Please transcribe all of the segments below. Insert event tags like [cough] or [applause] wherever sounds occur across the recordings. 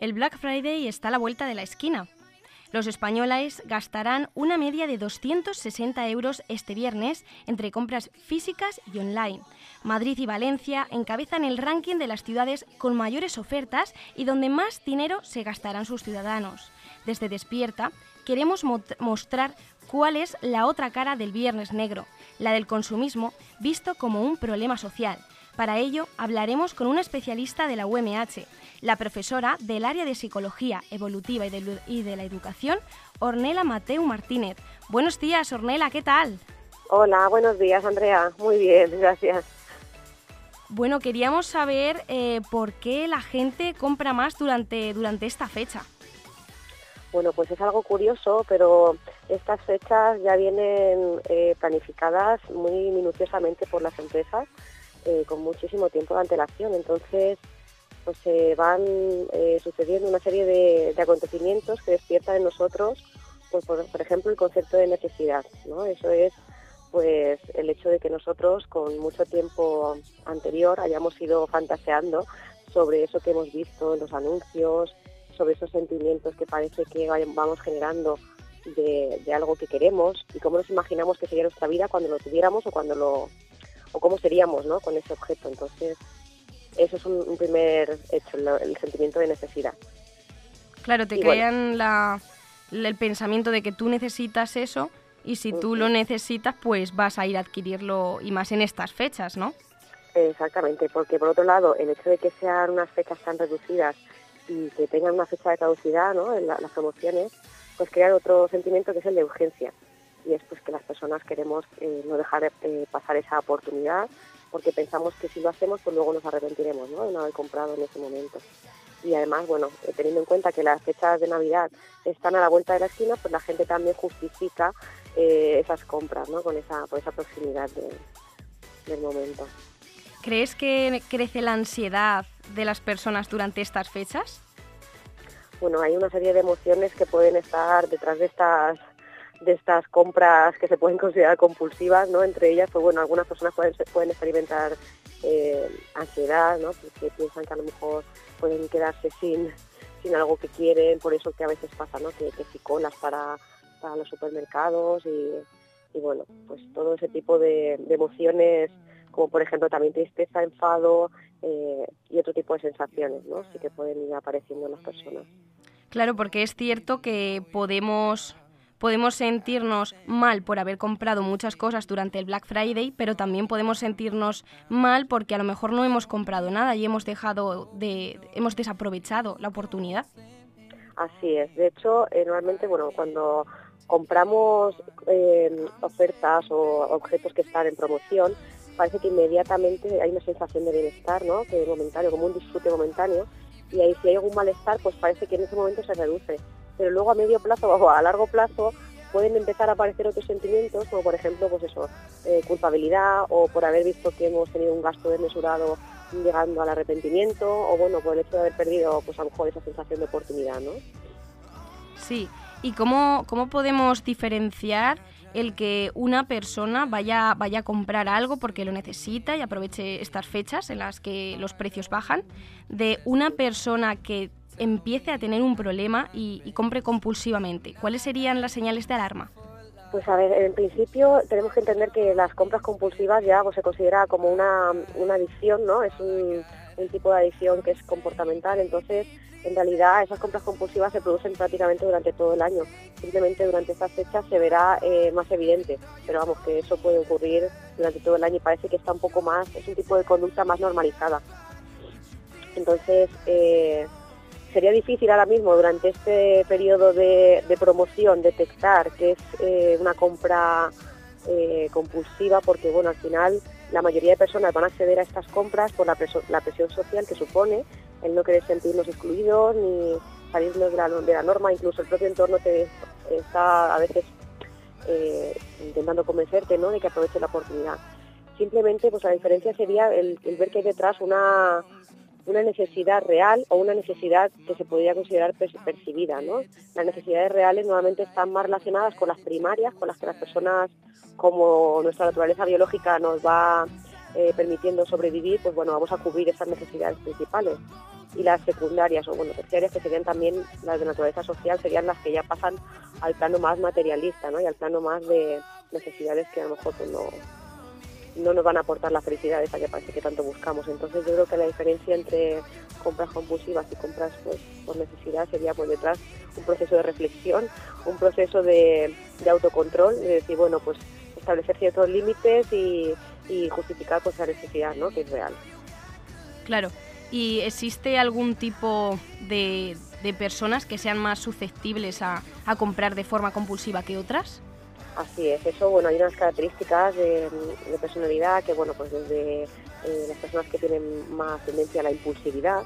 El Black Friday está a la vuelta de la esquina. Los españoles gastarán una media de 260 euros este viernes entre compras físicas y online. Madrid y Valencia encabezan el ranking de las ciudades con mayores ofertas y donde más dinero se gastarán sus ciudadanos. Desde Despierta queremos mo- mostrar cuál es la otra cara del Viernes Negro, la del consumismo visto como un problema social. Para ello hablaremos con una especialista de la UMH, la profesora del área de Psicología Evolutiva y de, y de la Educación, Ornela Mateu Martínez. Buenos días, Ornela, ¿qué tal? Hola, buenos días, Andrea. Muy bien, gracias. Bueno, queríamos saber eh, por qué la gente compra más durante, durante esta fecha. Bueno, pues es algo curioso, pero estas fechas ya vienen eh, planificadas muy minuciosamente por las empresas eh, con muchísimo tiempo de antelación. Entonces, pues se van sucediendo una serie de, de acontecimientos que despiertan en nosotros, pues por, por ejemplo, el concepto de necesidad. ¿no? Eso es pues el hecho de que nosotros con mucho tiempo anterior hayamos ido fantaseando sobre eso que hemos visto en los anuncios, sobre esos sentimientos que parece que vamos generando de, de algo que queremos y cómo nos imaginamos que sería nuestra vida cuando lo tuviéramos o cuando lo o cómo seríamos ¿no? con ese objeto. Entonces, eso es un, un primer hecho, el, el sentimiento de necesidad. Claro, te Y bueno. crean la- el pensamiento de que tú necesitas eso y si tú lo necesitas, pues vas a ir a adquirirlo y más en estas fechas, ¿no? Exactamente, porque por otro lado, el hecho de que sean unas fechas tan reducidas y que tengan una fecha de caducidad, ¿no? en la- las promociones, pues crean otro sentimiento que es el de urgencia. Y es pues que las personas queremos eh, no dejar eh, pasar esa oportunidad porque pensamos que si lo hacemos, pues luego nos arrepentiremos ¿no? de no haber comprado en ese momento. Y además, bueno, eh, teniendo en cuenta que las fechas de Navidad están a la vuelta de la esquina, pues la gente también justifica eh, esas compras, ¿no? Con esa, por esa proximidad de- del momento. ¿Crees que crece la ansiedad de las personas durante estas fechas? bueno, hay una serie de emociones que pueden estar detrás de estas de estas compras que se pueden considerar compulsivas, ¿no? Entre ellas, pues bueno, algunas personas pueden, pueden experimentar eh, ansiedad, ¿no? Porque piensan que a lo mejor pueden quedarse sin, sin algo que quieren, por eso que a veces pasa, ¿no? Que, que si colas para, para los supermercados y, y bueno, pues todo ese tipo de, de emociones, como por ejemplo también tristeza, enfado eh, y otro tipo de sensaciones, ¿no? Sí que pueden ir apareciendo en las personas. Claro, porque es cierto que podemos, podemos sentirnos mal por haber comprado muchas cosas durante el Black Friday, pero también podemos sentirnos mal porque a lo mejor no hemos comprado nada y hemos dejado de, hemos desaprovechado la oportunidad. Así es. De hecho, eh, normalmente, bueno, cuando compramos eh, ofertas o objetos que están en promoción, parece que inmediatamente hay una sensación de bienestar, ¿no? Que momentáneo, como un disfrute momentáneo. Y ahí si hay algún malestar, pues parece que en ese momento se reduce. Pero luego a medio plazo [laughs] o a largo plazo pueden empezar a aparecer otros sentimientos, como por ejemplo, pues eso, eh, culpabilidad o por haber visto que hemos tenido un gasto desmesurado llegando al arrepentimiento o bueno, por el hecho de haber perdido pues a lo mejor esa sensación de oportunidad, ¿no? Sí. ¿Y cómo, cómo podemos diferenciar el que una persona vaya, vaya a comprar algo porque lo necesita y aproveche estas fechas en las que los precios bajan, de una persona que empiece a tener un problema y, y compre compulsivamente? ¿Cuáles serían las señales de alarma? Pues a ver, en principio tenemos que entender que las compras compulsivas ya pues, se considera como una, una adicción, ¿no? Es un, un tipo de adicción que es comportamental, entonces en realidad esas compras compulsivas se producen prácticamente durante todo el año. Simplemente durante estas fechas se verá eh, más evidente, pero vamos, que eso puede ocurrir durante todo el año y parece que está un poco más, es un tipo de conducta más normalizada. Entonces, eh, sería difícil ahora mismo durante este periodo de, de promoción detectar que es eh, una compra compulsiva porque bueno al final la mayoría de personas van a acceder a estas compras por la, presión social que supone el no querer sentirnos excluidos ni salirnos de la, norma incluso el propio entorno te está a veces eh, intentando convencerte ¿no? de que aproveche la oportunidad simplemente pues la diferencia sería el ver que hay detrás una una necesidad real o una necesidad que se podría considerar percibida. ¿no? Las necesidades reales normalmente están más relacionadas con las primarias, con las que las personas, como nuestra naturaleza biológica nos va eh, permitiendo sobrevivir, pues bueno, vamos a cubrir esas necesidades principales. Y las secundarias o bueno, terciarias, que serían también las de naturaleza social, serían las que ya pasan al plano más materialista ¿no? y al plano más de necesidades que a lo mejor pues, no, no nos van a aportar la felicidad esa que parece que tanto buscamos. Entonces yo creo que la diferencia entre compras compulsivas y compras pues, por necesidad sería por detrás un proceso de reflexión, un proceso de, autocontrol, de decir, bueno, pues establecer ciertos límites y, justificar pues la necesidad, ¿no? Que es real. Claro. ¿Y existe algún tipo de, personas que sean más susceptibles a comprar de forma compulsiva que otras? Así es, eso, bueno, hay unas características de, personalidad que, bueno, pues desde eh, las personas que tienen más tendencia a la impulsividad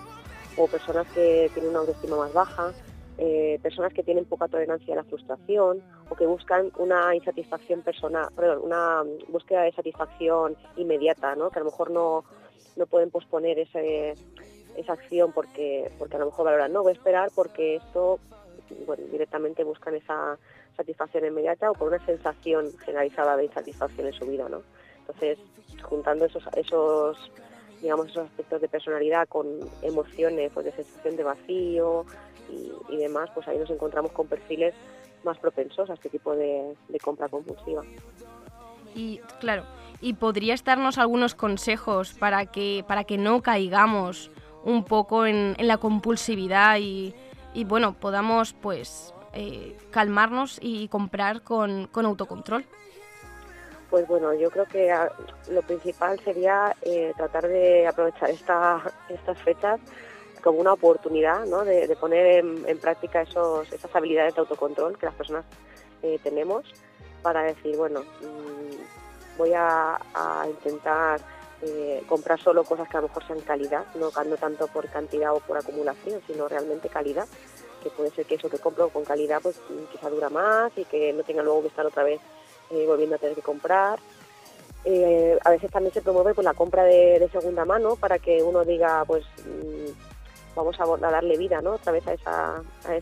o personas que tienen una autoestima más baja, eh, personas que tienen poca tolerancia a la frustración o que buscan una insatisfacción personal, perdón, una búsqueda de satisfacción inmediata, ¿no? Que a lo mejor no, no pueden posponer ese, esa acción porque, porque a lo mejor valoran, no, voy a esperar porque esto, bueno, directamente buscan esa satisfacción inmediata o por una sensación generalizada de insatisfacción en su vida, ¿no? Entonces, juntando esos, esos digamos, esos aspectos de personalidad con emociones, pues de sensación de vacío y, demás, pues ahí nos encontramos con perfiles más propensos a este tipo de, compra compulsiva. Y claro, ¿y podrías darnos algunos consejos para que, para que no caigamos un poco en, en la compulsividad y, y, bueno, podamos pues eh, calmarnos y comprar con, autocontrol? Pues bueno, yo creo que ah, lo principal sería eh, tratar de aprovechar esta, estas fechas como una oportunidad ¿no? de, poner en, práctica esos, esas habilidades de autocontrol que las personas eh, tenemos para decir, bueno, mm, voy a, intentar comprar solo cosas que a lo mejor sean calidad, no, no tanto por cantidad o por acumulación, sino realmente calidad que puede ser que eso que compro con calidad pues quizá dura más y que no tenga luego que estar otra vez eh, volviendo a tener que comprar. Eh, a veces también se promueve pues, la compra de, segunda mano para que uno diga pues mm, vamos a, darle vida ¿no? otra vez a, esa, a,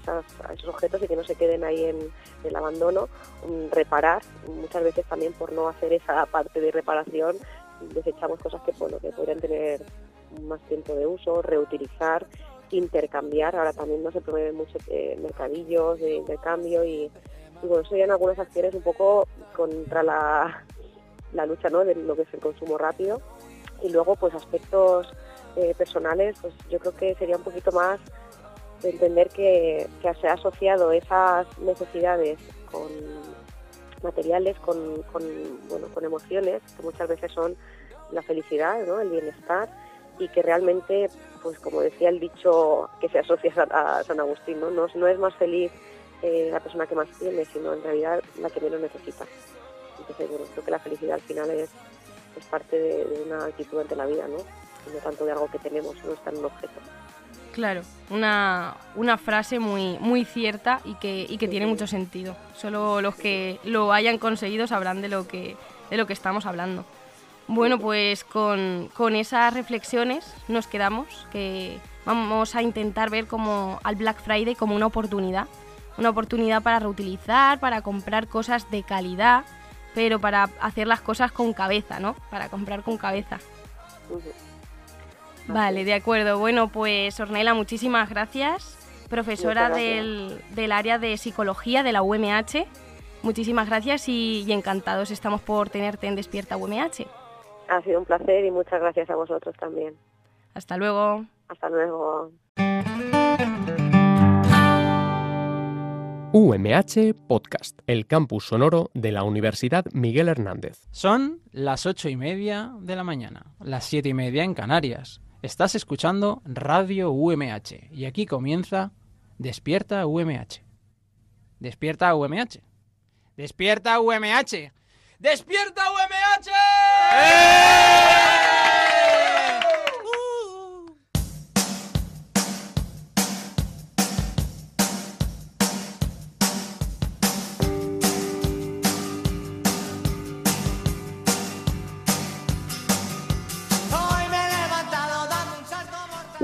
esos objetos y que no se queden ahí en, el abandono, mm, reparar, muchas veces también por no hacer esa parte de reparación desechamos cosas que, bueno, que podrían tener más tiempo de uso, reutilizar intercambiar. Ahora también no se promueven muchos eh, mercadillos de intercambio y, bueno, eso ya en algunas acciones un poco contra la, la lucha ¿no? de lo que es el consumo rápido. Y luego, pues aspectos eh, personales, pues yo creo que sería un poquito más de entender que, se ha asociado esas necesidades con materiales, con, con, bueno, con emociones, que muchas veces son la felicidad, ¿no? el bienestar, y que realmente, pues como decía el dicho que se asocia a, San Agustín, ¿no? No, es más feliz eh, la persona que más tiene, sino en realidad la que menos necesita. Entonces, bueno, creo que la felicidad al final es, es parte de, una actitud ante la vida, ¿no? no tanto de algo que tenemos, no está en un objeto. Claro, una, una frase muy, muy cierta y que, y que tiene mucho sentido. Solo los que lo hayan conseguido sabrán de lo que, de lo que estamos hablando. Bueno, pues con, esas reflexiones nos quedamos, que vamos a intentar ver como al Black Friday como una oportunidad, una oportunidad para reutilizar, para comprar cosas de calidad, pero para hacer las cosas con cabeza, ¿no? Para comprar con cabeza. Vale, de acuerdo. Bueno, pues Ornella, muchísimas gracias, profesora Del, área de psicología de la UMH. Muchísimas gracias y, y encantados estamos por tenerte en Despierta UMH. Ha sido un placer y muchas gracias a vosotros también. Hasta luego. Hasta luego. UMH Podcast, el campus sonoro de la Universidad Miguel Hernández. Son las ocho y media de la mañana, las siete y media en Canarias. Estás escuchando Radio UMH y aquí comienza Despierta UMH. Despierta UMH. Despierta UMH. ¡Despierta UMH!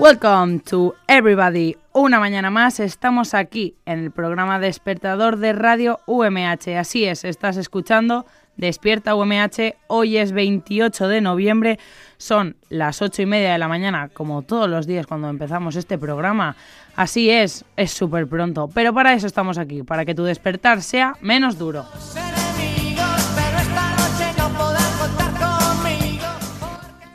Welcome to everybody. Una mañana más estamos aquí en el programa Despertador de Radio UMH. Así es, estás escuchando Despierta UMH. Hoy es 28 de noviembre, son las 8 y media de la mañana, como todos los días cuando empezamos este programa. Así es, es súper pronto, pero para eso estamos aquí, para que tu despertar sea menos duro.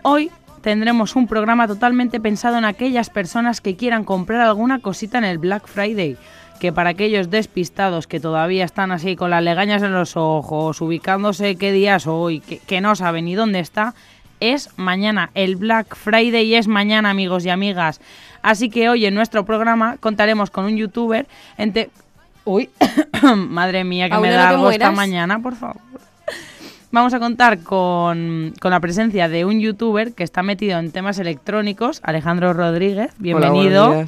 Hoy tendremos un programa totalmente pensado en aquellas personas que quieran comprar alguna cosita en el Black Friday. Que para aquellos despistados que todavía están así con las legañas en los ojos, ubicándose qué día es hoy, que, que no saben ni dónde está, es mañana. El Black Friday es mañana, amigos y amigas. Así que hoy en nuestro programa contaremos con un youtuber. Ente... Uy, [coughs] madre mía, que me da algo esta mañana, por favor. Vamos a contar con, con la presencia de un youtuber que está metido en temas electrónicos, Alejandro Rodríguez. Bienvenido.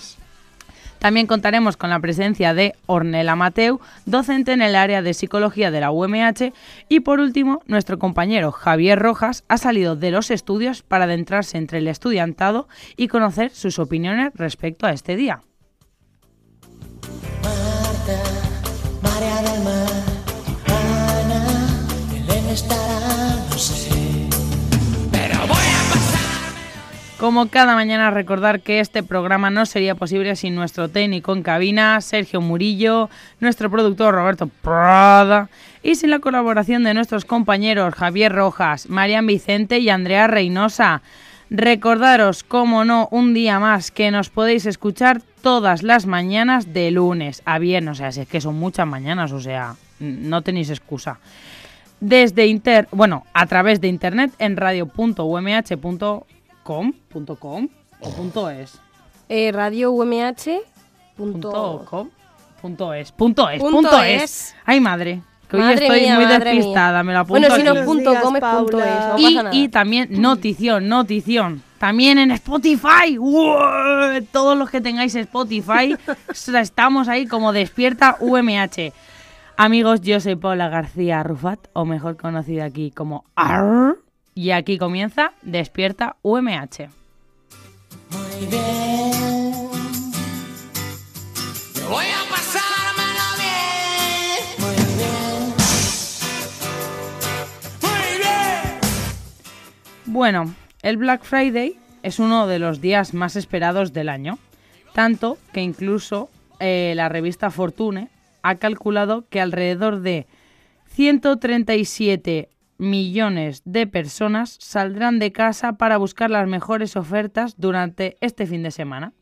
También contaremos con la presencia de Ornella Mateu, docente en el área de psicología de la UMH. Y por último, nuestro compañero Javier Rojas ha salido de los estudios para adentrarse entre el estudiantado y conocer sus opiniones respecto a este día. Marta, estará, no sé. Pero voy a pasar. Como cada mañana recordar que este programa no sería posible sin nuestro técnico en cabina, Sergio Murillo, nuestro productor Roberto Prada y sin la colaboración de nuestros compañeros Javier Rojas, Marian Vicente y Andrea Reynosa. Recordaros, como no, un día más que nos podéis escuchar todas las mañanas de lunes a viernes, o sea, si es que son muchas mañanas, o sea, no tenéis excusa desde inter, bueno, a través de internet en radio.umh.com, punto .com o punto .es. Eh, Radio UMH. Punto Punto... .com, punto .es, punto .es, Punto punto es. .es. Ay, madre, que hoy estoy mía, muy despistada, mía. me lo apunto Bueno, si no punto com, es punto es, no y, pasa nada. y también notición, notición. También en Spotify. ¡Uah! Todos los que tengáis Spotify, [laughs] estamos ahí como despierta UMH. Amigos, yo soy Paula García Rufat, o mejor conocida aquí como AR. Y aquí comienza Despierta UMH. Muy bien. Voy a pasármelo bien. Muy bien. Muy bien. Bueno, el Black Friday es uno de los días más esperados del año, tanto que incluso eh, la revista Fortune ha calculado que alrededor de 137 millones de personas saldrán de casa para buscar las mejores ofertas durante este fin de semana.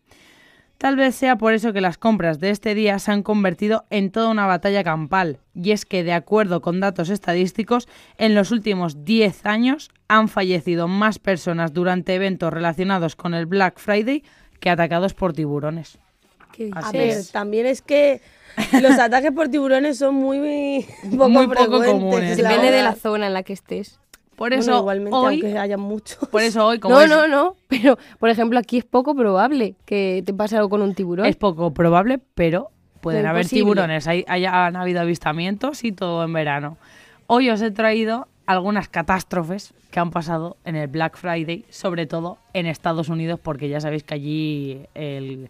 Tal vez sea por eso que las compras de este día se han convertido en toda una batalla campal, y es que, de acuerdo con datos estadísticos, en los últimos 10 años han fallecido más personas durante eventos relacionados con el Black Friday que atacados por tiburones. ¿Qué A ver, también es que [laughs] los ataques por tiburones son muy, poco Muy poco frecuentes, comunes, Depende de la zona en la que estés. Por Bueno, eso, igualmente, hoy, aunque haya muchos. por eso hoy, como No, es, no, no. Pero, por ejemplo, aquí es poco probable que te pase algo con un tiburón. es poco probable, pero pueden Pero haber imposible. tiburones. Hay, hay- han habido avistamientos y todo en verano. Hoy os he traído algunas catástrofes que han pasado en el Black Friday, sobre todo en Estados Unidos, porque ya sabéis que allí el-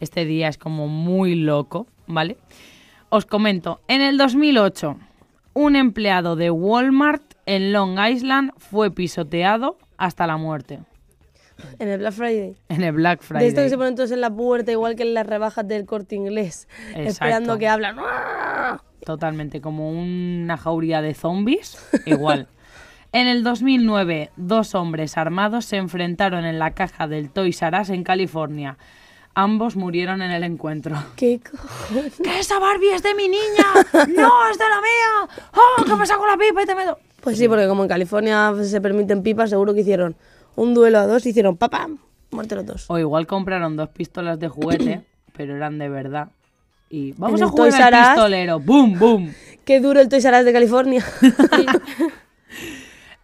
este día es como muy loco, ¿vale? Os comento, en el 2008, un empleado de Walmart en Long Island fue pisoteado hasta la muerte En el Black Friday. en el Black Friday. De esto que se ponen todos en la puerta, igual que en las rebajas del corte inglés. Exacto. Esperando que hablan. Totalmente, como una jauría de zombies, igual. En el 2009, dos hombres armados se enfrentaron en la caja del Toys R Us en California. Ambos murieron en el encuentro. ¿Qué cojones? ¡Que esa Barbie es de mi niña! ¡No, es de la mía! ¡Oh, que me saco la pipa y te meto! Pues sí, porque como en California se permiten pipas, seguro que hicieron un duelo a dos y hicieron papam, muerte los dos. O igual compraron dos pistolas de juguete, [coughs] pero eran de verdad. Y vamos En a jugar al pistolero. ¡Bum, bum! Qué duro el Toys R Us de California. [laughs] [laughs]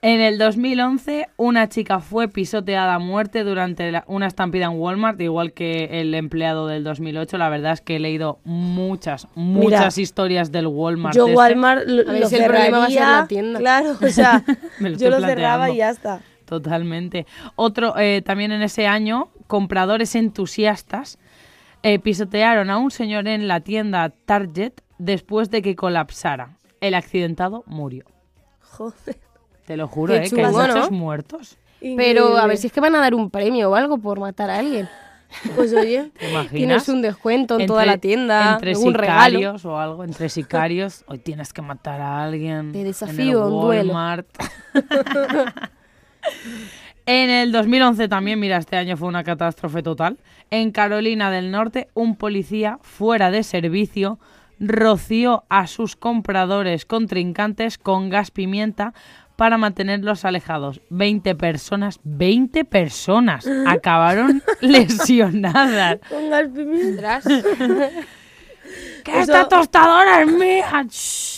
En el 2011, una chica fue pisoteada a muerte durante la- una estampida en Walmart, igual que el empleado del 2008. La verdad es que he leído muchas, muchas historias del Walmart. Yo este. Walmart lo, A ver lo si el problema va a ser cerraría. la tienda. Claro, o [laughs] sea, lo yo lo cerraba y ya está. Totalmente. Otro, eh, también en ese año, compradores entusiastas eh, pisotearon a un señor en la tienda Target después de que colapsara. El accidentado murió. Joder. Te lo juro, Qué ¿eh? que hay ¿no? muchos muertos. Pero a ver si es que van a dar un premio o algo por matar a alguien. [laughs] Pues oye, ¿Te imaginas? Tienes un descuento en Entre- toda la tienda, Entre un regalo. sicarios o algo, entre sicarios. Hoy tienes que matar a alguien. Te en el desafío un duelo. Walmart. [laughs] en el 2011 también, mira, este año fue una catástrofe total. En Carolina del Norte, un policía fuera de servicio roció a sus compradores contrincantes con gas pimienta para mantenerlos alejados. 20 personas, 20 personas [laughs] acabaron [laughs] lesionadas. con gas pimienta. [laughs] ¡Que Eso- esta tostadora es mía!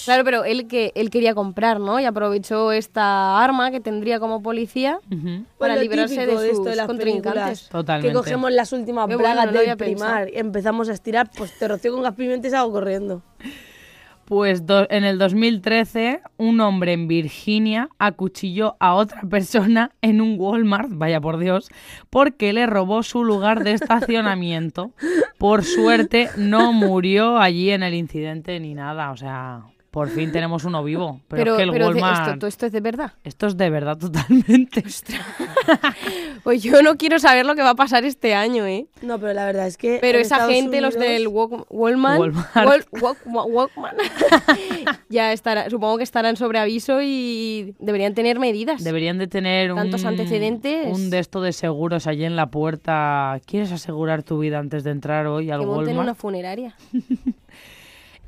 Claro, pero él que él quería comprar, ¿no? Y aprovechó esta arma que tendría como policía para Pues librarse típico de sus de las contrincantes. Totalmente. Que cogemos las últimas Qué bueno, bragas no del pensado. primar y empezamos a estirar, pues te rocío con gas pimienta y salgo corriendo. Pues en el 2013, un hombre en Virginia acuchilló a otra persona en un Walmart, vaya por Dios, porque le robó su lugar de estacionamiento. Por suerte, no murió allí en el incidente ni nada. O sea, por fin tenemos uno vivo. Pero, Pero, es que el pero esto, todo esto es de verdad. Esto es de verdad totalmente. [laughs] Pues yo no quiero saber lo que va a pasar este año, ¿eh? No, pero la verdad es que. Pero esa Estados gente, los Unidos- del Walk- Walmart, Walmart. Wal- Walk- Wa- Walkman, [laughs] ya estará, supongo que estarán sobre aviso y deberían tener medidas. Deberían de tener un, Tantos antecedentes. un de esto de seguros allí en la puerta. ¿Quieres asegurar tu vida antes de entrar hoy al que Walmart? una funeraria. [laughs]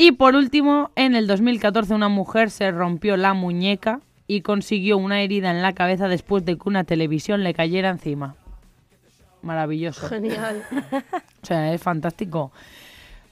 Y por último, en el 2014 una mujer se rompió la muñeca y consiguió una herida en la cabeza después de que una televisión le cayera encima. Maravilloso. Genial. O sea, es fantástico.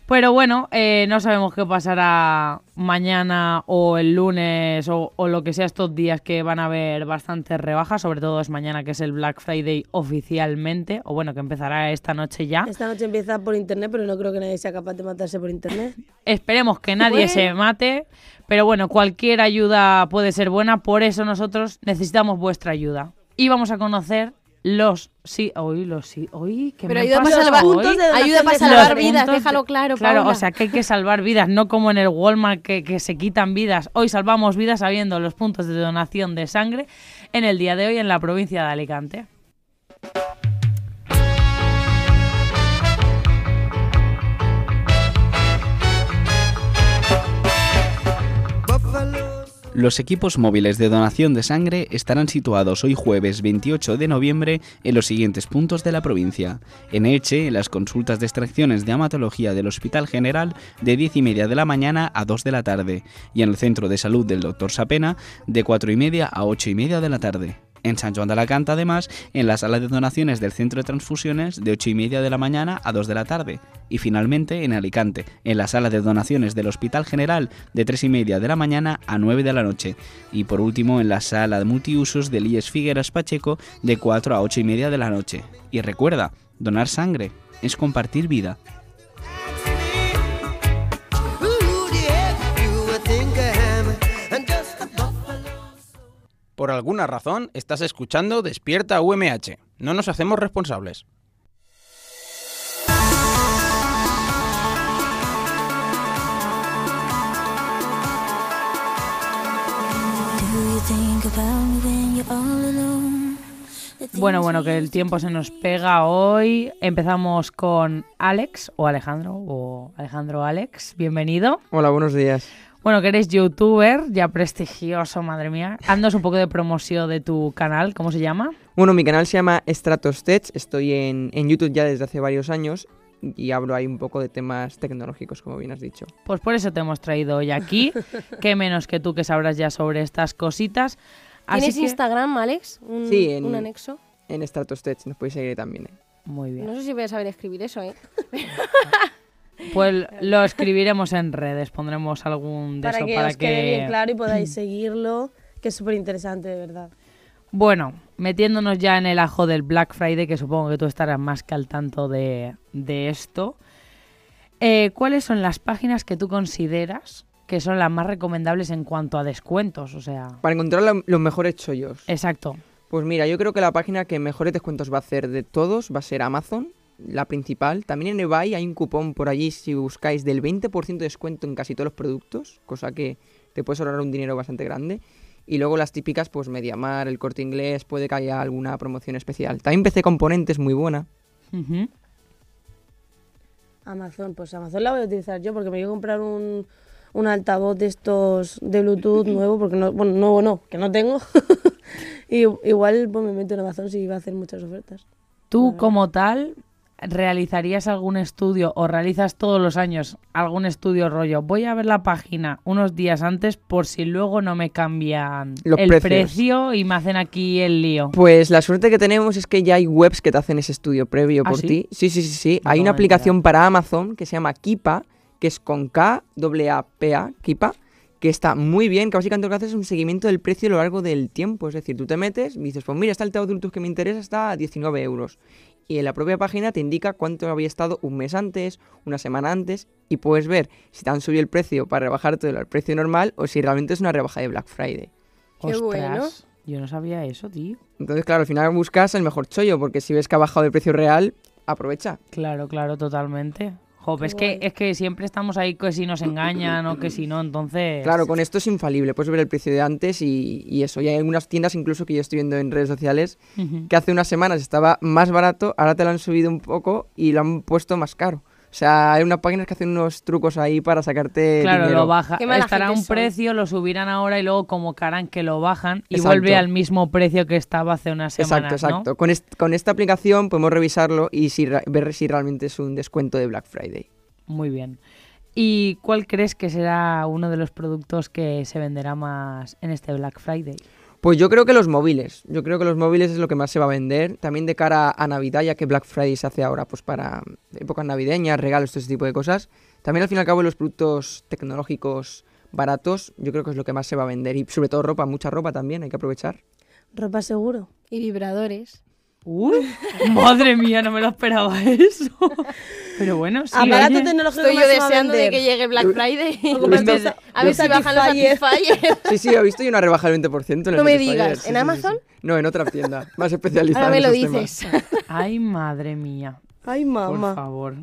Pero bueno, eh, no sabemos qué pasará mañana o el lunes o, o lo que sea estos días que van a haber bastantes rebajas, sobre todo es mañana que es el Black Friday oficialmente, o bueno, que empezará esta noche ya. Esta noche empieza por internet, pero no creo que nadie sea capaz de matarse por internet. Esperemos que nadie Bueno. se mate, pero bueno, cualquier ayuda puede ser buena, por eso nosotros necesitamos vuestra ayuda. Y vamos a conocer los sí, hoy los sí, hoy que Pero me ayuda pasa salvar, hoy? puntos de ayuda para salvar vidas, déjalo claro, Claro, Paula. o sea que hay que salvar vidas, no como en el Walmart que, que se quitan vidas. Hoy salvamos vidas sabiendo los puntos de donación de sangre en el día de hoy en la provincia de Alicante. Los equipos móviles de donación de sangre estarán situados hoy jueves 28 de noviembre en los siguientes puntos de la provincia. En Elche, las consultas de extracciones de hematología del Hospital General de 10 y media de la mañana a 2 de la tarde y en el Centro de Salud del Dr. Sapena de 4 y media a 8 y media de la tarde. En San Juan de Alacant, además, en la sala de donaciones del Centro de Transfusiones de 8 y media de la mañana a 2 de la tarde. Y finalmente en Alicante, en la sala de donaciones del Hospital General de 3 y media de la mañana a 9 de la noche. Y por último en la sala de multiusos del IES Figueras Pacheco de 4 a 8 y media de la noche. Y recuerda, donar sangre es compartir vida. Alguna razón, estás escuchando Despierta UMH. No nos hacemos responsables. Bueno, bueno, que el tiempo se nos pega hoy. Empezamos con Alex o Alejandro o Alejandro Alex. Bienvenido. Hola, buenos días. Bueno, que eres youtuber, ya prestigioso, madre mía. Haznos un poco de promoción de tu canal, ¿cómo se llama? Bueno, mi canal se llama Stratos Tech. Estoy en, en YouTube ya desde hace varios años y hablo ahí un poco de temas tecnológicos, como bien has dicho. Pues por eso te hemos traído hoy aquí. [laughs] Qué menos que tú que sabrás ya sobre estas cositas. Así ¿Tienes que- Instagram, Alex? Un, Sí, en- un anexo. En Stratos Tech nos podéis seguir también. ¿eh? Muy bien. No sé si voy a saber escribir eso, ¿eh? [laughs] Pues [laughs] lo escribiremos en redes, pondremos algún de para eso que para os quede bien que... claro y podáis seguirlo, que es súper interesante, de verdad. Bueno, metiéndonos ya en el ajo del Black Friday, que supongo que tú estarás más que al tanto de, de esto. eh, ¿Cuáles son las páginas que tú consideras que son las más recomendables en cuanto a descuentos? O sea, Para encontrar la- los mejores chollos. exacto. Pues mira, yo creo que la página que mejores descuentos va a hacer de todos va a ser Amazon, la principal. También en eBay hay un cupón por allí si buscáis del 20% de descuento en casi todos los productos, cosa que te puedes ahorrar un dinero bastante grande. Y luego las típicas, pues Mediamar, el Corte Inglés, puede que haya alguna promoción especial. También PC Componentes, muy buena. Amazon, pues Amazon la voy a utilizar yo porque me quiero comprar un, un altavoz de estos de Bluetooth nuevo, porque no, bueno, nuevo no, que no tengo. [laughs] y igual pues me meto en Amazon si va a hacer muchas ofertas. Tú como tal, ¿realizarías algún estudio o realizas todos los años algún estudio rollo? Voy a ver la página unos días antes por si luego no me cambian Los el precios. precio y me hacen aquí el lío. Pues la suerte que tenemos es que ya hay webs que te hacen ese estudio previo ¿Ah, por sí? ti. Sí, sí, sí, sí. No hay una aplicación para Amazon que se llama Kipa, que es con K, A, P, A, Kipa, que está muy bien, que básicamente lo que hace es un seguimiento del precio a lo largo del tiempo. Es decir, tú te metes y dices, pues mira, está el Bluetooth que me interesa, está a 19 euros. Y en la propia página te indica cuánto había estado un mes antes, una semana antes, y puedes ver si te han subido el precio para rebajártelo al precio normal o si realmente es una rebaja de Black Friday. Qué Ostras, bueno. Yo no sabía eso, tío. Entonces, claro, al final buscas el mejor chollo, porque si ves que ha bajado el precio real, aprovecha. Claro, claro, totalmente. Qué es que, es que siempre estamos ahí que si nos engañan o que si no, entonces... Claro, con esto es infalible. Puedes ver el precio de antes y, y eso. Y hay algunas tiendas incluso que yo estoy viendo en redes sociales que hace unas semanas estaba más barato, ahora te lo han subido un poco y lo han puesto más caro. O sea, hay unas páginas que hacen unos trucos ahí para sacarte Claro, dinero. lo baja, estará un son. precio, lo subirán ahora y luego como carán que lo bajan y Exacto. vuelve al mismo precio que estaba hace unas semanas, Exacto, ¿no? exacto. Con, est- con esta aplicación podemos revisarlo y si ver si realmente es un descuento de Black Friday. Muy bien. ¿Y cuál crees que será uno de los productos que se venderá más en este Black Friday? Pues yo creo que los móviles. Yo creo que los móviles es lo que más se va a vender. También de cara a Navidad, ya que Black Friday se hace ahora pues para épocas navideñas, regalos, todo ese tipo de cosas. También al fin y al cabo los productos tecnológicos baratos, yo creo que es lo que más se va a vender. Y sobre todo ropa, mucha ropa también, hay que aprovechar. Ropa seguro. Y vibradores. Uy, madre mía, no me lo esperaba eso. Pero bueno, sí. Aparato oye. tecnológico Estoy yo deseando de que llegue Black Friday. [laughs] A ver si bajan los Satisfyer. Sí, sí, he visto y una rebaja del 20% en el No me digas, Sí, ¿en sí, Amazon? sí. No, en otra tienda, más especializada. Ahora me en lo temas. dices. [laughs] Ay, madre mía. Ay, Por mamá. favor.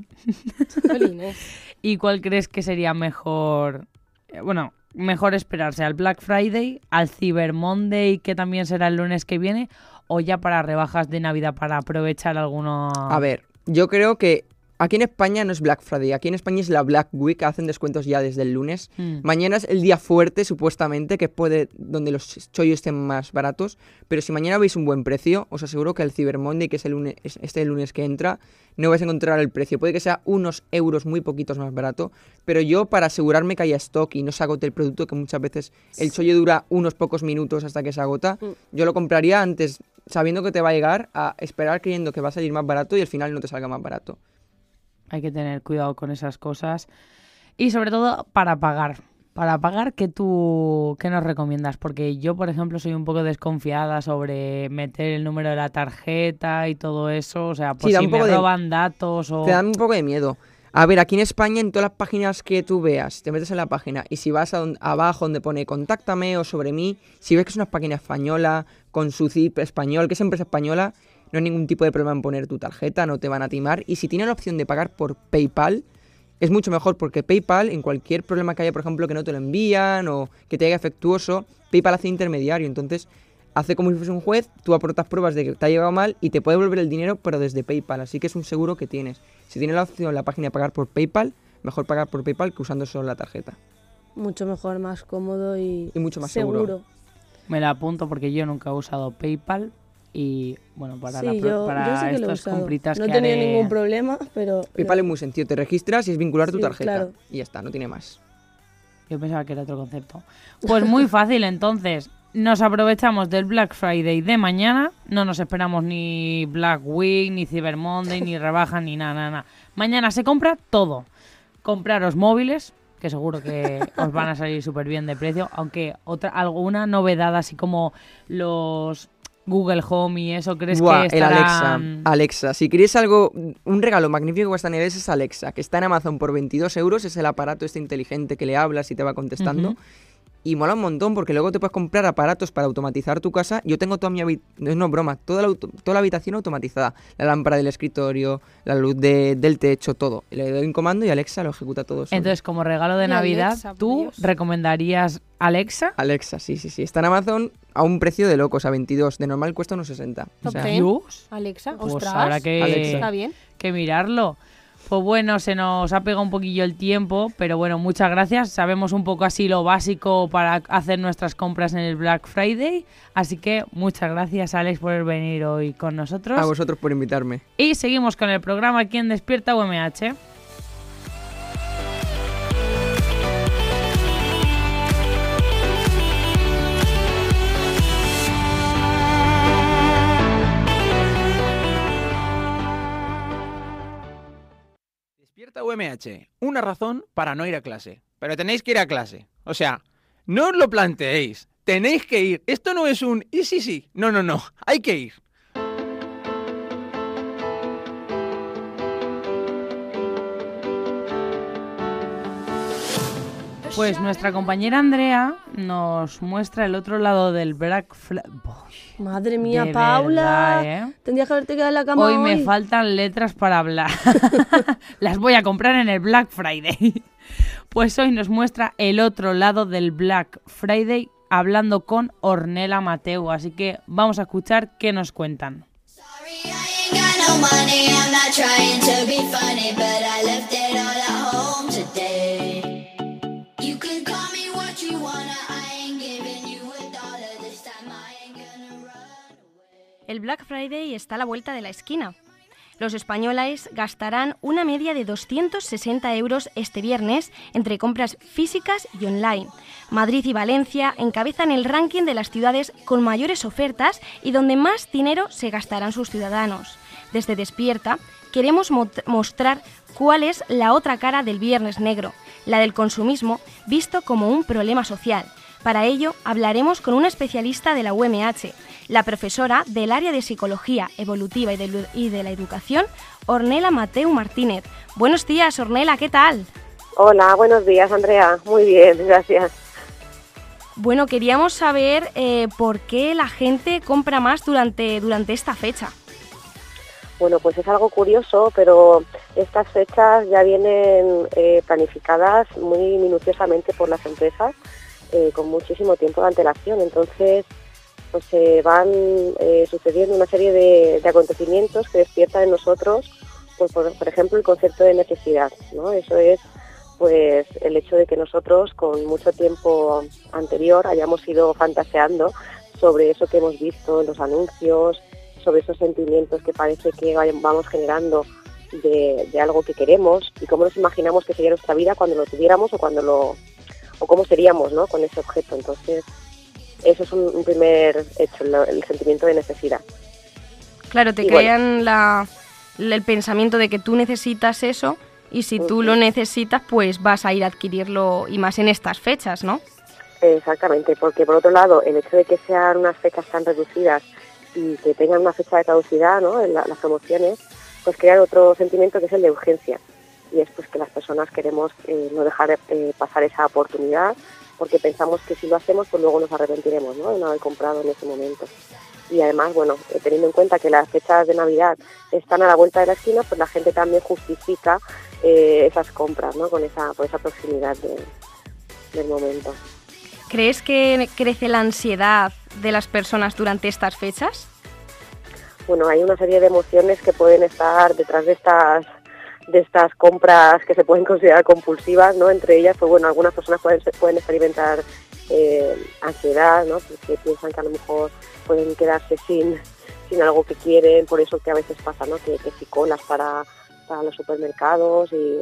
Jolines. [laughs] ¿Y cuál crees que sería mejor? eh, Bueno, mejor esperarse al Black Friday, al Cyber Monday, que también será el lunes que viene, o ya para rebajas de Navidad para aprovechar alguno. A ver, yo creo que aquí en España no es Black Friday, aquí en España es la Black Week, hacen descuentos ya desde el lunes. Mm. Mañana es el día fuerte, supuestamente, que puede donde los chollos estén más baratos. Pero si mañana veis un buen precio, os aseguro que el Cyber Monday, que es el lunes, es- este lunes que entra, no vais a encontrar el precio. Puede que sea unos euros muy poquitos más barato, pero yo para asegurarme que haya stock y no se agote el producto, que muchas veces el chollo dura unos pocos minutos hasta que se agota, yo lo compraría antes sabiendo que te va a llegar a esperar creyendo que va a salir más barato y al final no te salga más barato. Hay que tener cuidado con esas cosas. Y sobre todo para pagar. Para pagar, ¿qué tú qué nos recomiendas? Porque yo, por ejemplo, soy un poco desconfiada sobre meter el número de la tarjeta y todo eso. O sea, Sí, da si un me de- roban datos o... Te dan un poco de miedo. A ver, aquí en España, en todas las páginas que tú veas, te metes en la página y si vas a abajo donde pone contáctame o sobre mí, si ves que es una página española, con su zip español, que es empresa española, no hay ningún tipo de problema en poner tu tarjeta, no te van a timar. Y si tienes la opción de pagar por PayPal, es mucho mejor porque PayPal, en cualquier problema que haya, por ejemplo, que no te lo envían o que te haya efectuoso, PayPal hace intermediario. Entonces, hace como si fuese un juez, tú aportas pruebas de que te ha llegado mal y te puede devolver el dinero, pero desde PayPal. Así que es un seguro que tienes. Si tienes la opción en la página de pagar por PayPal, mejor pagar por PayPal que usando solo la tarjeta. Mucho mejor, más cómodo y, Y mucho más seguro. Me la apunto porque yo nunca he usado PayPal y, bueno, para, sí, la pro- yo, para yo estas compritas No he que tenido haré- ningún problema, pero... PayPal es muy sencillo, te registras y es vincular tu Sí, tarjeta. claro. Y ya está, no tiene más. Yo pensaba que era otro concepto. Pues muy [laughs] fácil, entonces. Nos aprovechamos del Black Friday de mañana. No nos esperamos ni Black Week, ni Cyber Monday, ni rebajas, ni nada, nada, nada. Mañana se compra todo. Compraros móviles, que seguro que os van a salir súper bien de precio. Aunque otra alguna novedad, así como los Google Home y eso, ¿crees Buah, que el Alexa. Alexa. Si queréis algo, un regalo magnífico que esta Neves es Alexa, que está en Amazon por 22 euros. Es el aparato este inteligente que le hablas y te va contestando. Y mola un montón porque luego te puedes comprar aparatos para automatizar tu casa. Yo tengo toda mi habitación, no es broma, toda la, toda la habitación automatizada. La lámpara del escritorio, la luz de- del techo, todo. Le doy un comando y Alexa lo ejecuta todo. solo. Entonces, como regalo de Y Navidad, Alexa, ¿tú Dios. recomendarías Alexa? Alexa, sí, sí, sí. Está en Amazon a un precio de locos, a 22. De normal cuesta unos 60. O Top sea, Alexa, Pues ostras. habrá que- Alexa. Está bien. que mirarlo. Pues bueno, se nos ha pegado un poquillo el tiempo, pero bueno, muchas gracias. Sabemos un poco así lo básico para hacer nuestras compras en el Black Friday. Así que muchas gracias, Alex, por venir hoy con nosotros. a vosotros por invitarme. Y seguimos con el programa aquí en Despierta UMH. UMH, una razón para no ir a clase. Pero tenéis que ir a clase. O sea, no os lo planteéis. Tenéis que ir. Esto no es un y sí, sí. No, no, no. Hay que ir. Pues nuestra compañera Andrea nos muestra el otro lado del Black Friday. Madre mía, De Paula. verdad, ¿eh? Tendrías que haberte quedado en la cama Hoy hoy. me faltan letras para hablar. [laughs] Las voy a comprar en el Black Friday. [laughs] Pues hoy nos muestra el otro lado del Black Friday hablando con Ornella Mateu. Así que vamos a escuchar qué nos cuentan. Sorry, I ain't got no money. I'm not trying to be funny, but I left it all at El Black Friday está a la vuelta de la esquina. Los españoles gastarán una media de 260 euros este viernes entre compras físicas y online. Madrid y Valencia encabezan el ranking de las ciudades con mayores ofertas y donde más dinero se gastarán sus ciudadanos. Desde Despierta queremos mo- mostrar cuál es la otra cara del Viernes Negro, la del consumismo visto como un problema social. Para ello hablaremos con una especialista de la UMH, la profesora del área de Psicología Evolutiva y de, lu- y de la Educación, Ornella Mateu Martínez. Buenos días, Ornella, ¿qué tal? Hola, buenos días, Andrea. Muy bien, gracias. Bueno, queríamos saber eh, por qué la gente compra más durante, durante esta fecha. Bueno, pues es algo curioso, pero estas fechas ya vienen eh, planificadas muy minuciosamente por las empresas eh, con muchísimo tiempo de antelación. Entonces, pues se van eh, sucediendo una serie de, acontecimientos que despiertan en nosotros, pues por, ejemplo, el concepto de necesidad. ¿no? Eso es pues el hecho de que nosotros con mucho tiempo anterior hayamos ido fantaseando sobre eso que hemos visto en los anuncios, sobre esos sentimientos que parece que vamos generando de, de algo que queremos y cómo nos imaginamos que sería nuestra vida cuando lo tuviéramos o cuando lo o cómo seríamos ¿no? con ese objeto. Entonces, eso es un, un primer hecho, el sentimiento de necesidad. Claro, te Y crean la- el pensamiento de que tú necesitas eso y si tú lo necesitas, pues vas a ir a adquirirlo y más en estas fechas, ¿no? Exactamente, porque por otro lado, el hecho de que sean unas fechas tan reducidas y que tengan una fecha de caducidad, ¿no? en la- las promociones, pues crean otro sentimiento que es el de urgencia. Y es pues que las personas queremos eh, no dejar eh, pasar esa oportunidad porque pensamos que si lo hacemos, pues luego nos arrepentiremos ¿no? de no haber comprado en ese momento. Y además, bueno, eh, teniendo en cuenta que las fechas de Navidad están a la vuelta de la esquina, pues la gente también justifica eh, esas compras, ¿no? Con esa, por esa proximidad de- del momento. ¿Crees que crece la ansiedad de las personas durante estas fechas? bueno, hay una serie de emociones que pueden estar detrás de estas de estas compras que se pueden considerar compulsivas, ¿no? Entre ellas, pues bueno, algunas personas pueden, pueden experimentar eh, ansiedad, ¿no? Porque piensan que a lo mejor pueden quedarse sin, sin algo que quieren, por eso que a veces pasa, ¿no? Que, que si colas para, para los supermercados y,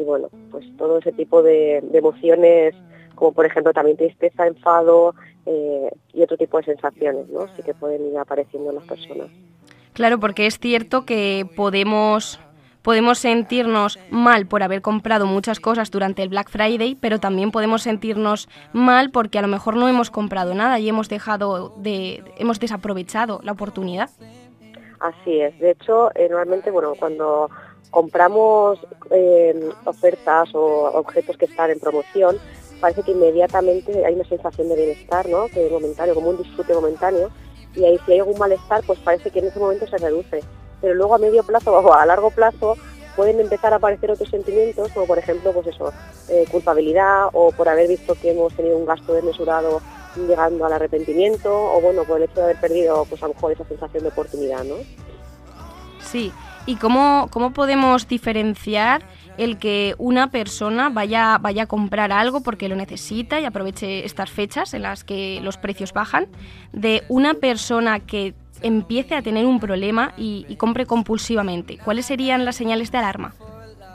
y bueno, pues todo ese tipo de, emociones, como por ejemplo también tristeza, enfado eh, y otro tipo de sensaciones, ¿no? Sí que pueden ir apareciendo en las personas. Claro, porque es cierto que podemos, podemos sentirnos mal por haber comprado muchas cosas durante el Black Friday, pero también podemos sentirnos mal porque a lo mejor no hemos comprado nada y hemos dejado de, hemos desaprovechado la oportunidad. Así es. De hecho, eh, normalmente, bueno, cuando compramos eh, ofertas o objetos que están en promoción, parece que inmediatamente hay una sensación de bienestar, ¿no? Que es momentáneo, como un disfrute momentáneo, y ahí si hay algún malestar, pues parece que en ese momento se reduce. Pero luego a medio plazo o a largo plazo pueden empezar a aparecer otros sentimientos, como por ejemplo, pues eso, eh, culpabilidad o por haber visto que hemos tenido un gasto desmesurado llegando al arrepentimiento o bueno, por el hecho de haber perdido pues a lo mejor esa sensación de oportunidad, ¿no? Sí, ¿y cómo, cómo podemos diferenciar el que una persona vaya, vaya a comprar algo porque lo necesita y aproveche estas fechas en las que los precios bajan, de una persona que empiece a tener un problema y, compre compulsivamente? ¿Cuáles serían las señales de alarma?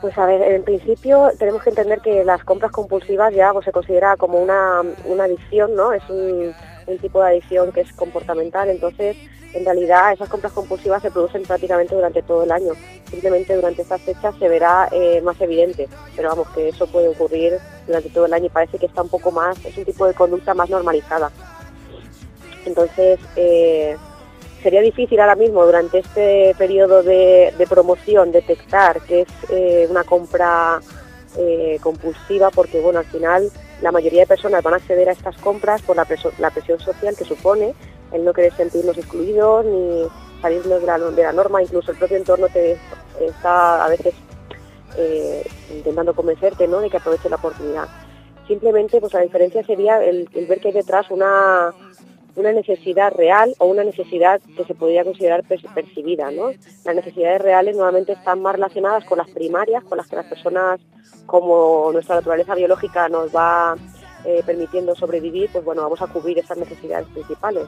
Pues a ver, en principio tenemos que entender que las compras compulsivas ya pues, se considera como una, adicción, ¿no? Es un, un tipo de adicción que es comportamental, entonces en realidad esas compras compulsivas se producen prácticamente durante todo el año. Simplemente durante estas fechas se verá eh, más evidente, pero vamos, que eso puede ocurrir durante todo el año y parece que está un poco más, es un tipo de conducta más normalizada. Entonces, eh, sería difícil ahora mismo durante este periodo de, promoción detectar que es eh, una compra eh, compulsiva porque bueno al final la mayoría de personas van a acceder a estas compras por la, presión social que supone el no querer sentirnos excluidos ni salirnos de la, norma incluso el propio entorno te está a veces eh, intentando convencerte ¿no? de que aproveche la oportunidad simplemente pues la diferencia sería el, el ver que hay detrás una una necesidad real o una necesidad que se podría considerar per- percibida. ¿no? Las necesidades reales nuevamente están más relacionadas con las primarias, con las que las personas, como nuestra naturaleza biológica nos va eh, permitiendo sobrevivir, pues bueno, vamos a cubrir esas necesidades principales.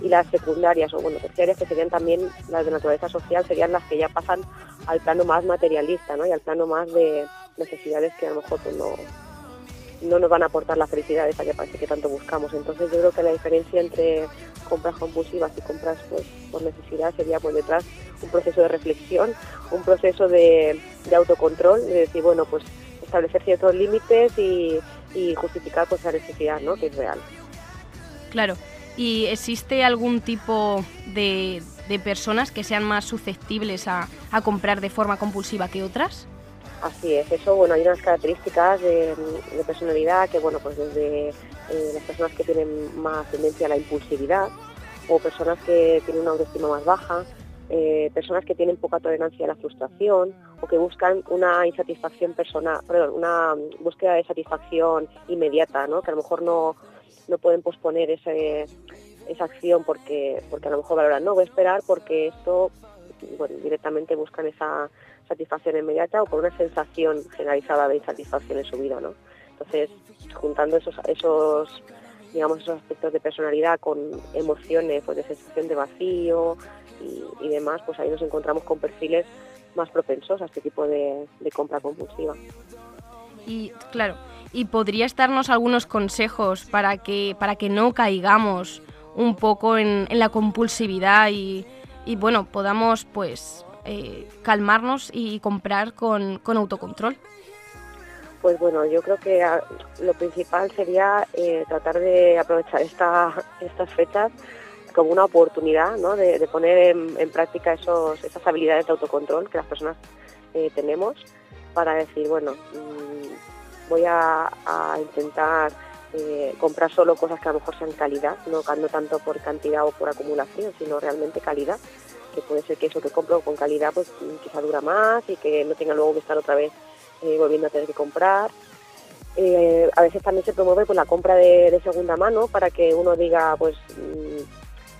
Y las secundarias o bueno, terciarias, que serían también las de naturaleza social, serían las que ya pasan al plano más materialista ¿no? y al plano más de necesidades que a lo mejor pues, no, no nos van a aportar la felicidad esa que parece que tanto buscamos. Entonces yo creo que la diferencia entre compras compulsivas y compras pues, por necesidad sería pues detrás un proceso de reflexión, un proceso de, de autocontrol, de decir, bueno, pues establecer ciertos límites y, justificar pues esa necesidad, ¿no? Que es real. Claro. ¿Y existe algún tipo de, de personas que sean más susceptibles a, a comprar de forma compulsiva que otras? Así es, eso, bueno, hay unas características de, personalidad que, bueno, pues desde eh, las personas que tienen más tendencia a la impulsividad o personas que tienen una autoestima más baja, eh, personas que tienen poca tolerancia a la frustración o que buscan una insatisfacción personal, perdón, una búsqueda de satisfacción inmediata, ¿no? Que a lo mejor no, no pueden posponer ese, esa acción porque, porque a lo mejor valoran, no, voy a esperar porque esto, bueno, directamente buscan esa satisfacción inmediata o por una sensación generalizada de insatisfacción en su vida, ¿no? Entonces, juntando esos, esos digamos, esos aspectos de personalidad con emociones, pues de sensación de vacío y, demás, pues ahí nos encontramos con perfiles más propensos a este tipo de, compra compulsiva. Y claro, ¿y podrías darnos algunos consejos para que, para que no caigamos un poco en, la compulsividad y, bueno, podamos pues eh, calmarnos y comprar con, con autocontrol? Pues bueno, yo creo que ah, lo principal sería eh, tratar de aprovechar esta, estas fechas como una oportunidad ¿no? de, poner en, práctica esos, esas habilidades de autocontrol que las personas eh, tenemos para decir, bueno, mmm, voy a, intentar comprar solo cosas que a lo mejor sean calidad, no, no tanto por cantidad o por acumulación, sino realmente calidad, que puede ser que eso que compro con calidad pues quizá dura más y que no tenga luego que estar otra vez eh, volviendo a tener que comprar. Eh, a veces también se promueve pues, la compra de, segunda mano para que uno diga, pues mmm,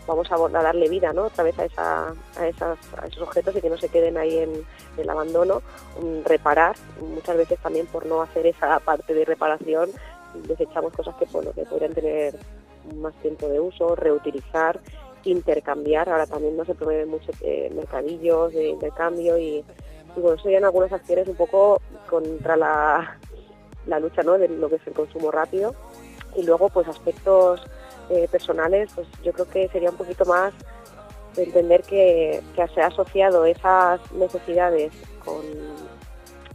vamos a, darle vida ¿no? otra vez a, esa, a, esas, a, esos objetos y que no se queden ahí en, el abandono. Um, reparar, muchas veces también por no hacer esa parte de reparación, desechamos cosas que, bueno, que podrían tener más tiempo de uso, reutilizar, intercambiar. Ahora también no se promueven muchos eh, mercadillos de intercambio y, y bueno, serían algunas acciones un poco contra la, la lucha ¿no? de lo que es el consumo rápido y luego pues aspectos eh, personales pues yo creo que sería un poquito más de entender que, que se ha asociado esas necesidades con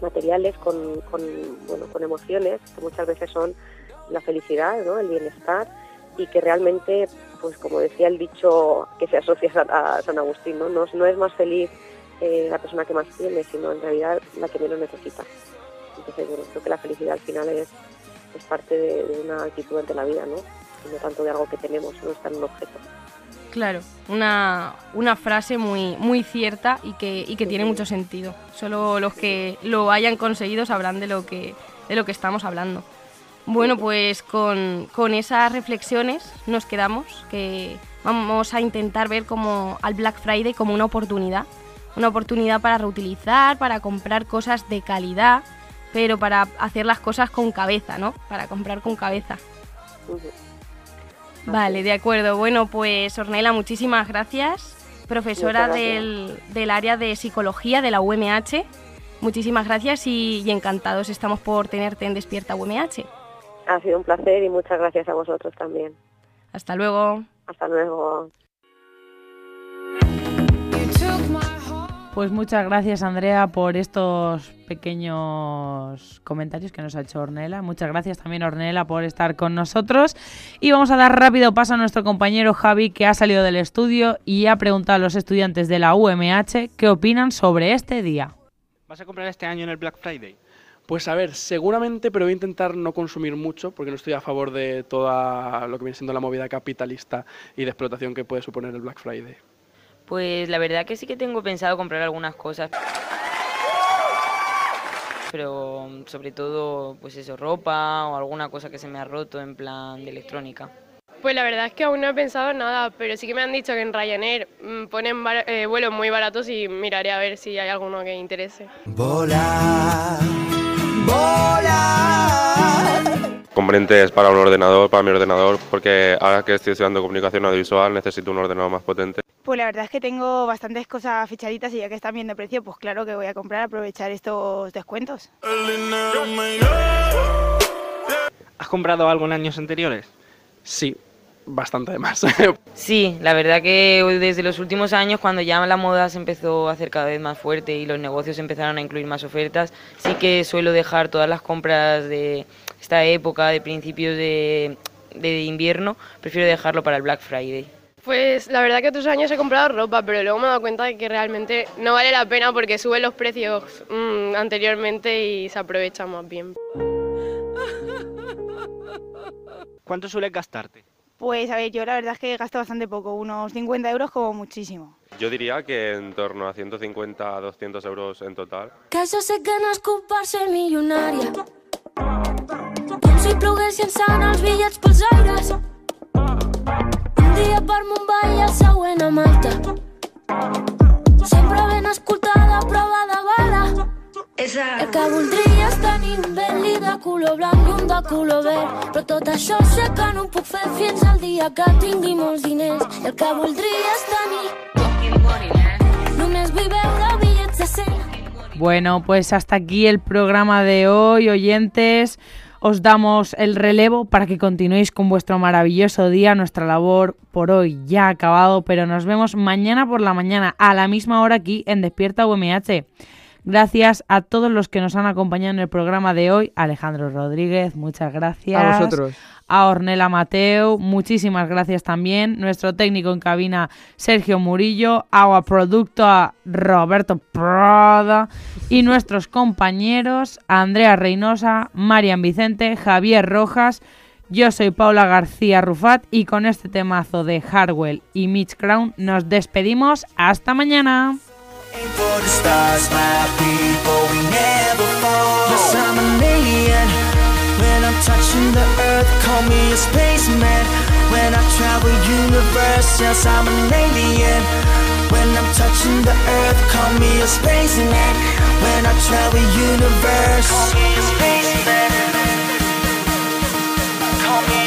materiales con, con, bueno, con emociones que muchas veces son la felicidad ¿no? el bienestar y que realmente pues como decía el dicho que se asocia a, San Agustín no, no, no es más feliz eh, la persona que más tiene, sino en realidad la que menos necesita. Entonces, bueno, creo que la felicidad al final es, es parte de, de una actitud ante la vida, ¿no? Y no tanto de algo que tenemos, no está en un objeto. Claro, una, una frase muy, muy cierta y que, y que tiene mucho sentido. Solo los que lo hayan conseguido sabrán de lo que, de lo que estamos hablando. Bueno, pues con, con esas reflexiones nos quedamos, que vamos a intentar ver como al Black Friday como una oportunidad, una oportunidad para reutilizar, para comprar cosas de calidad, pero para hacer las cosas con cabeza, ¿no? Para comprar con cabeza. Vale, de acuerdo. Bueno, pues Ornella, muchísimas gracias, profesora gracias. Del, del área de psicología de la UMH. Muchísimas gracias y, y encantados estamos por tenerte en Despierta UMH. Ha sido un placer y muchas gracias a vosotros también. Hasta luego. Hasta luego. Pues muchas gracias Andrea por estos pequeños comentarios que nos ha hecho Ornella. Muchas gracias también Ornella por estar con nosotros. Y vamos a dar rápido paso a nuestro compañero Javi que ha salido del estudio y ha preguntado a los estudiantes de la UMH qué opinan sobre este día. ¿Vas a comprar este año en el Black Friday? Pues a ver, seguramente, pero voy a intentar no consumir mucho porque no estoy a favor de toda lo que viene siendo la movida capitalista y de explotación que puede suponer el Black Friday. Pues la verdad que sí que tengo pensado comprar algunas cosas. Pero sobre todo, pues eso, ropa o alguna cosa que se me ha roto en plan de electrónica. Pues la verdad es que aún no he pensado en nada, pero sí que me han dicho que en Ryanair mm, ponen eh, vuelos muy baratos y miraré a ver si hay alguno que interese. Volar. Componentes para un ordenador, para mi ordenador, porque ahora que estoy estudiando comunicación audiovisual necesito un ordenador más potente. Pues la verdad es que tengo bastantes cosas fichaditas y ya que están bien de precio, pues claro que voy a comprar, aprovechar estos descuentos. ¿Has comprado algo en años anteriores? Sí, bastante de más. [laughs] Sí, la verdad que desde los últimos años, cuando ya la moda se empezó a hacer cada vez más fuerte y los negocios empezaron a incluir más ofertas, sí que suelo dejar todas las compras de esta época, de principios de, de invierno, prefiero dejarlo para el Black Friday. Pues la verdad que otros años he comprado ropa, pero luego me he dado cuenta de que realmente no vale la pena porque suben los precios mm, anteriormente y se aprovecha más bien. ¿Cuánto sueles gastarte? Pues a ver, yo la verdad es que gasto bastante poco, unos 50 euros como muchísimo. Yo diría que en torno a 150 a 200 euros en total. Que nascut per ser milionària. Com si plogués llançant els bitllets pels aires. Un dia per Mumbai i el següent a Malta. Sempre ben escoltada, prova de bala. El que voldria és tenir un Bentley de color blanc i un de color verd. Però tot això sé que no ho puc fer fins al dia que tingui molts diners. El que voldria és tenir... Només vull veure bitllets de 100. Bueno, pues hasta aquí el programa de hoy, oyentes. Os damos el relevo para que continuéis con vuestro maravilloso día. Nuestra labor por hoy ya ha acabado, pero nos vemos mañana por la mañana a la misma hora aquí en Despierta UMH. Gracias a todos los que nos han acompañado en el programa de hoy. Alejandro Rodríguez, muchas gracias. A vosotros. A Ornella Mateo, muchísimas gracias también. Nuestro técnico en cabina, Sergio Murillo. Agua Producto, a Roberto Prada. Y nuestros compañeros, Andrea Reynosa, Marian Vicente, Javier Rojas. Yo soy Paula García Rufat y con este temazo de Hardwell y Mitch Crown nos despedimos. Hasta mañana. For the stars, my people, we never fall. Yes, I'm an alien. When I'm touching the earth, call me a spaceman. When I travel universe, yes, I'm an alien. When I'm touching the earth, call me a spaceman. When I travel universe, call me a spaceman. Call me